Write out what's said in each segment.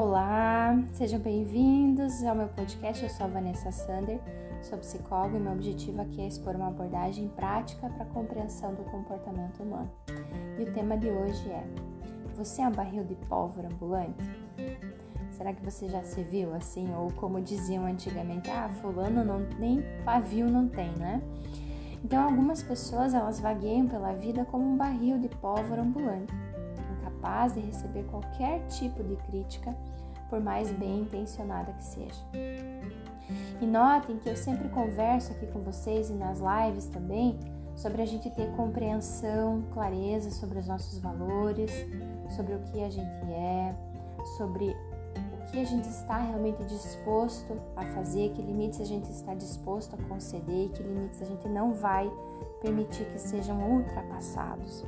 Olá, sejam bem-vindos ao meu podcast. Eu sou a Vanessa Sander, sou psicóloga e meu objetivo aqui é expor uma abordagem prática para a compreensão do comportamento humano. E o tema de hoje é: Você é um barril de pólvora ambulante? Será que você já se viu assim? Ou como diziam antigamente, ah, fulano não, nem pavio não tem, né? Então, algumas pessoas elas vagueiam pela vida como um barril de pólvora ambulante capaz de receber qualquer tipo de crítica, por mais bem intencionada que seja. E notem que eu sempre converso aqui com vocês e nas lives também sobre a gente ter compreensão, clareza sobre os nossos valores, sobre o que a gente é, sobre o que a gente está realmente disposto a fazer, que limites a gente está disposto a conceder, que limites a gente não vai permitir que sejam ultrapassados.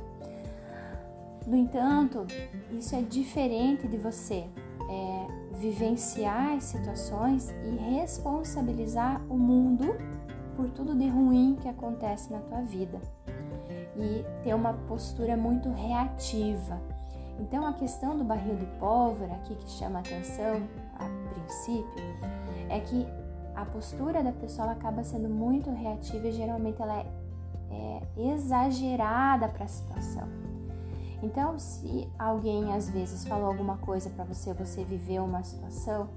No entanto, isso é diferente de você é, vivenciar as situações e responsabilizar o mundo por tudo de ruim que acontece na tua vida e ter uma postura muito reativa. Então, a questão do barril de pólvora aqui que chama atenção a princípio é que a postura da pessoa acaba sendo muito reativa e geralmente ela é, é exagerada para a situação. Então, se alguém às vezes falou alguma coisa para você, você viveu uma situação,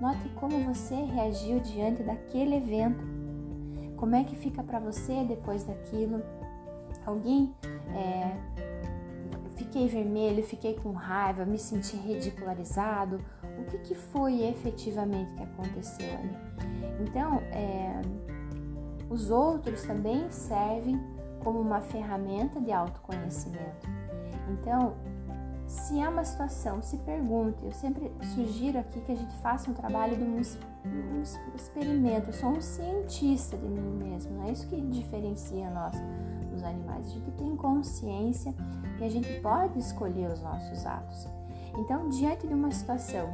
note como você reagiu diante daquele evento. Como é que fica para você depois daquilo? Alguém é, fiquei vermelho, fiquei com raiva, me senti ridicularizado. O que, que foi efetivamente que aconteceu ali? Então, é, os outros também servem como uma ferramenta de autoconhecimento. Então, se há uma situação, se pergunte. Eu sempre sugiro aqui que a gente faça um trabalho de um, um experimento. Eu sou um cientista de mim mesmo, não é isso que diferencia nós dos animais. A gente tem consciência e a gente pode escolher os nossos atos. Então, diante de uma situação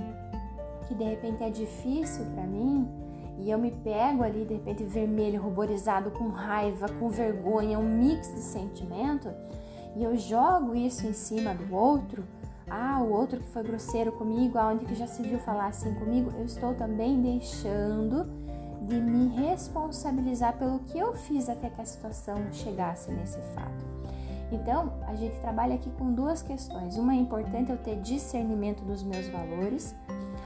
que de repente é difícil para mim, e eu me pego ali de repente vermelho, ruborizado, com raiva, com vergonha, um mix de sentimento, e eu jogo isso em cima do outro, ah, o outro que foi grosseiro comigo, aonde que já se viu falar assim comigo, eu estou também deixando de me responsabilizar pelo que eu fiz até que a situação chegasse nesse fato. Então, a gente trabalha aqui com duas questões. Uma é importante eu ter discernimento dos meus valores,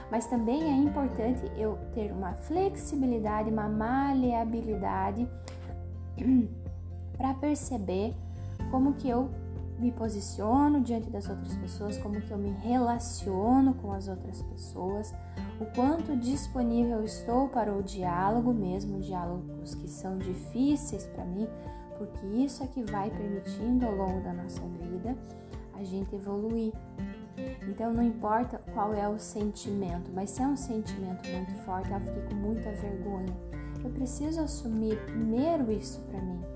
mas também é importante eu ter uma flexibilidade, uma maleabilidade para perceber como que eu me posiciono diante das outras pessoas, como que eu me relaciono com as outras pessoas, o quanto disponível estou para o diálogo, mesmo diálogos que são difíceis para mim, porque isso é que vai permitindo ao longo da nossa vida a gente evoluir. Então não importa qual é o sentimento, mas se é um sentimento muito forte, eu fiquei com muita vergonha. Eu preciso assumir primeiro isso para mim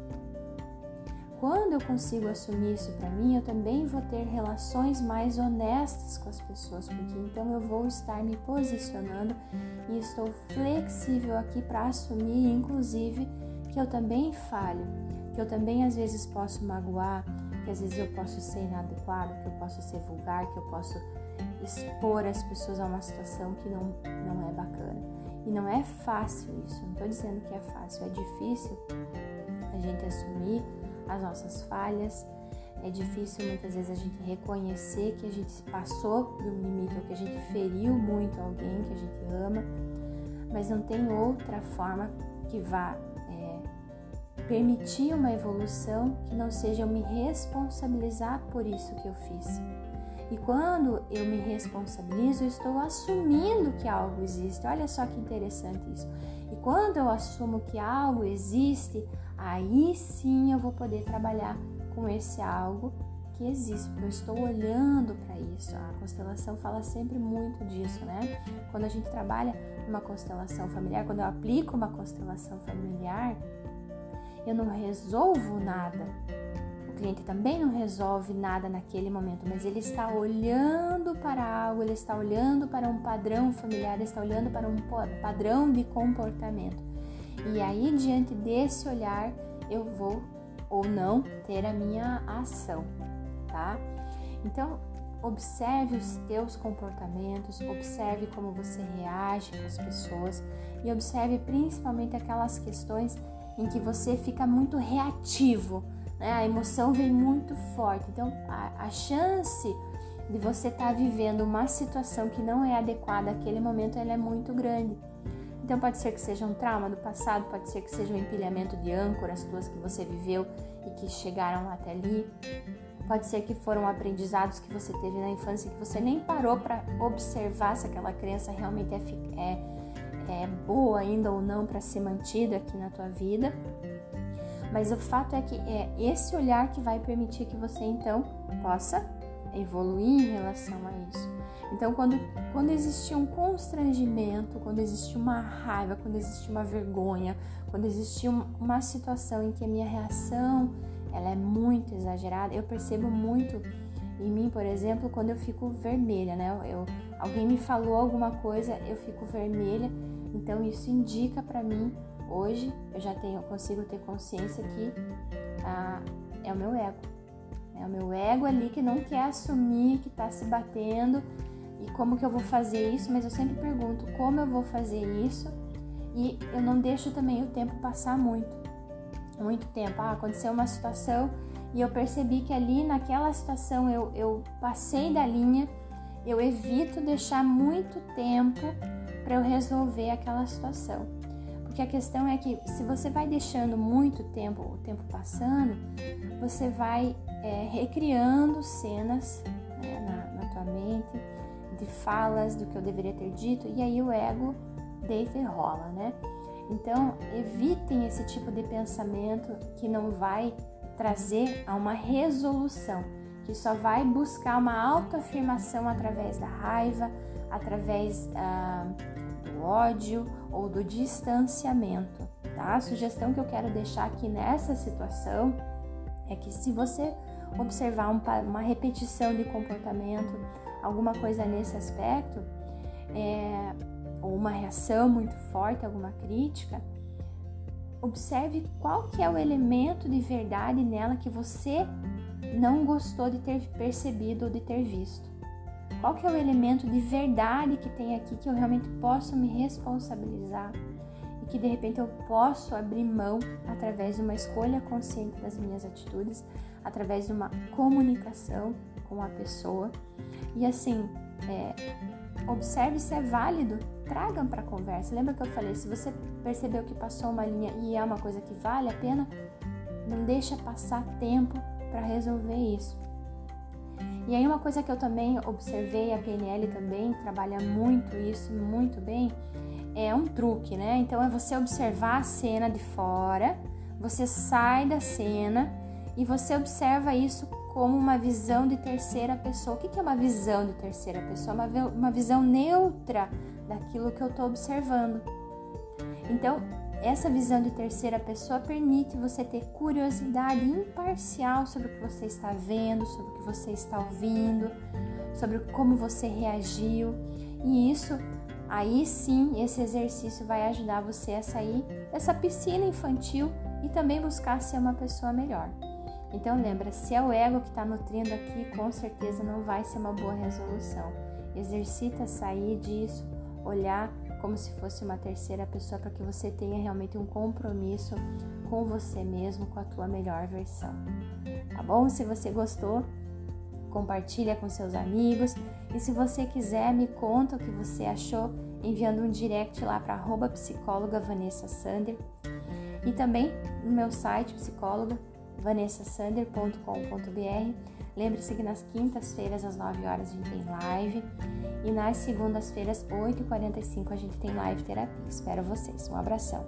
quando eu consigo assumir isso para mim, eu também vou ter relações mais honestas com as pessoas, porque então eu vou estar me posicionando e estou flexível aqui para assumir, inclusive, que eu também falho, que eu também às vezes posso magoar, que às vezes eu posso ser inadequado, que eu posso ser vulgar, que eu posso expor as pessoas a uma situação que não, não é bacana. E não é fácil isso, não estou dizendo que é fácil, é difícil a gente assumir as nossas falhas. É difícil muitas vezes a gente reconhecer que a gente passou de um limite ou que a gente feriu muito alguém que a gente ama, mas não tem outra forma que vá é, permitir uma evolução que não seja eu me responsabilizar por isso que eu fiz. E quando eu me responsabilizo, eu estou assumindo que algo existe. Olha só que interessante isso. E quando eu assumo que algo existe, aí sim eu vou poder trabalhar com esse algo que existe, porque eu estou olhando para isso. A constelação fala sempre muito disso, né? Quando a gente trabalha uma constelação familiar, quando eu aplico uma constelação familiar, eu não resolvo nada. O cliente também não resolve nada naquele momento, mas ele está olhando para algo, ele está olhando para um padrão familiar, ele está olhando para um padrão de comportamento. E aí, diante desse olhar, eu vou ou não ter a minha ação, tá? Então, observe os teus comportamentos, observe como você reage com as pessoas e observe principalmente aquelas questões em que você fica muito reativo, né? A emoção vem muito forte. Então, a, a chance de você estar tá vivendo uma situação que não é adequada àquele momento, ela é muito grande. Então pode ser que seja um trauma do passado, pode ser que seja um empilhamento de âncoras tuas que você viveu e que chegaram até ali. Pode ser que foram aprendizados que você teve na infância que você nem parou para observar se aquela crença realmente é, é, é boa ainda ou não para ser mantida aqui na tua vida. Mas o fato é que é esse olhar que vai permitir que você então possa evoluir em relação a isso. Então, quando, quando existe um constrangimento, quando existe uma raiva, quando existe uma vergonha, quando existe uma situação em que a minha reação ela é muito exagerada, eu percebo muito em mim, por exemplo, quando eu fico vermelha, né? Eu, alguém me falou alguma coisa, eu fico vermelha, então isso indica para mim hoje eu já tenho, consigo ter consciência que ah, é o meu ego, é o meu ego ali que não quer assumir que está se batendo e como que eu vou fazer isso, mas eu sempre pergunto como eu vou fazer isso e eu não deixo também o tempo passar muito, muito tempo. Ah, aconteceu uma situação e eu percebi que ali naquela situação eu, eu passei da linha, eu evito deixar muito tempo para eu resolver aquela situação. Porque a questão é que se você vai deixando muito tempo, o tempo passando, você vai é, recriando cenas né, na, na tua mente de falas do que eu deveria ter dito e aí o ego deita e rola, né? Então, evitem esse tipo de pensamento que não vai trazer a uma resolução, que só vai buscar uma autoafirmação através da raiva, através ah, do ódio ou do distanciamento, tá? A sugestão que eu quero deixar aqui nessa situação é que se você observar um, uma repetição de comportamento, alguma coisa nesse aspecto, é, ou uma reação muito forte, alguma crítica, observe qual que é o elemento de verdade nela que você não gostou de ter percebido ou de ter visto. Qual que é o elemento de verdade que tem aqui que eu realmente posso me responsabilizar que de repente eu posso abrir mão através de uma escolha consciente das minhas atitudes, através de uma comunicação com a pessoa. E assim, é, observe se é válido, tragam para a conversa. Lembra que eu falei, se você percebeu que passou uma linha e é uma coisa que vale a pena, não deixa passar tempo para resolver isso. E aí uma coisa que eu também observei, a PNL também trabalha muito isso, muito bem, é um truque, né? Então é você observar a cena de fora, você sai da cena e você observa isso como uma visão de terceira pessoa. O que é uma visão de terceira pessoa? Uma visão neutra daquilo que eu estou observando. Então, essa visão de terceira pessoa permite você ter curiosidade imparcial sobre o que você está vendo, sobre o que você está ouvindo, sobre como você reagiu. E isso, aí sim, esse exercício vai ajudar você a sair dessa piscina infantil e também buscar ser uma pessoa melhor. Então lembra, se é o ego que está nutrindo aqui, com certeza não vai ser uma boa resolução. Exercita sair disso, olhar como se fosse uma terceira pessoa para que você tenha realmente um compromisso com você mesmo, com a tua melhor versão. Tá bom? Se você gostou, compartilha com seus amigos e se você quiser me conta o que você achou enviando um direct lá para psicóloga Vanessa Sander e também no meu site psicóloga vanessasander.com.br. Lembre-se que nas quintas-feiras, às 9 horas, a gente tem live. E nas segundas-feiras, 8h45, a gente tem live terapia. Espero vocês. Um abração.